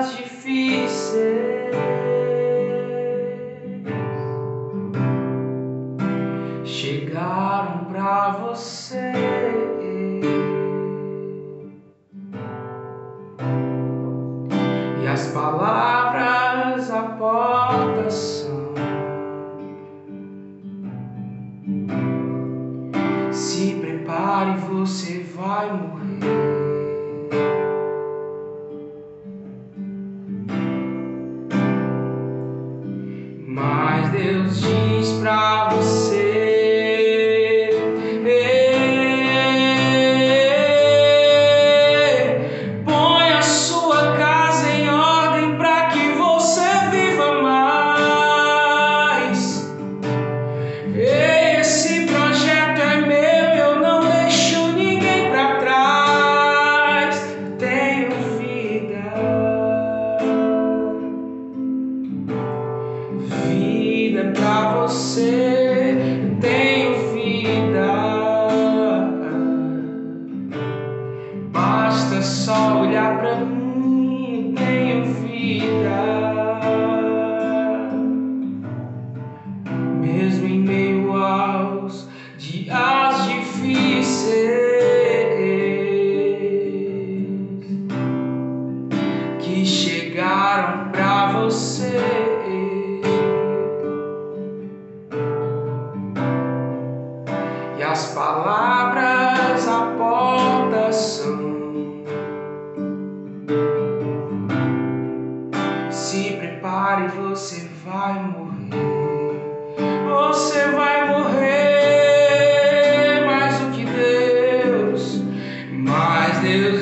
horas difíceis. Chegaram pra você. E as palavras à porta são. Se prepare, você vai morrer. Mas Deus diz pra você, tenho vida. Basta só olhar pra mim, tenho vida. Mesmo em meio aos dias difíceis que chegaram pra você. As palavras a porta são. Se prepare, você vai morrer. Você vai morrer mais do que Deus. Mas Deus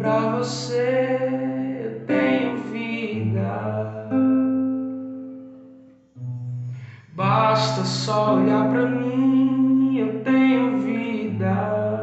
pra você eu tenho vida. Basta só olhar pra mim, eu tenho vida.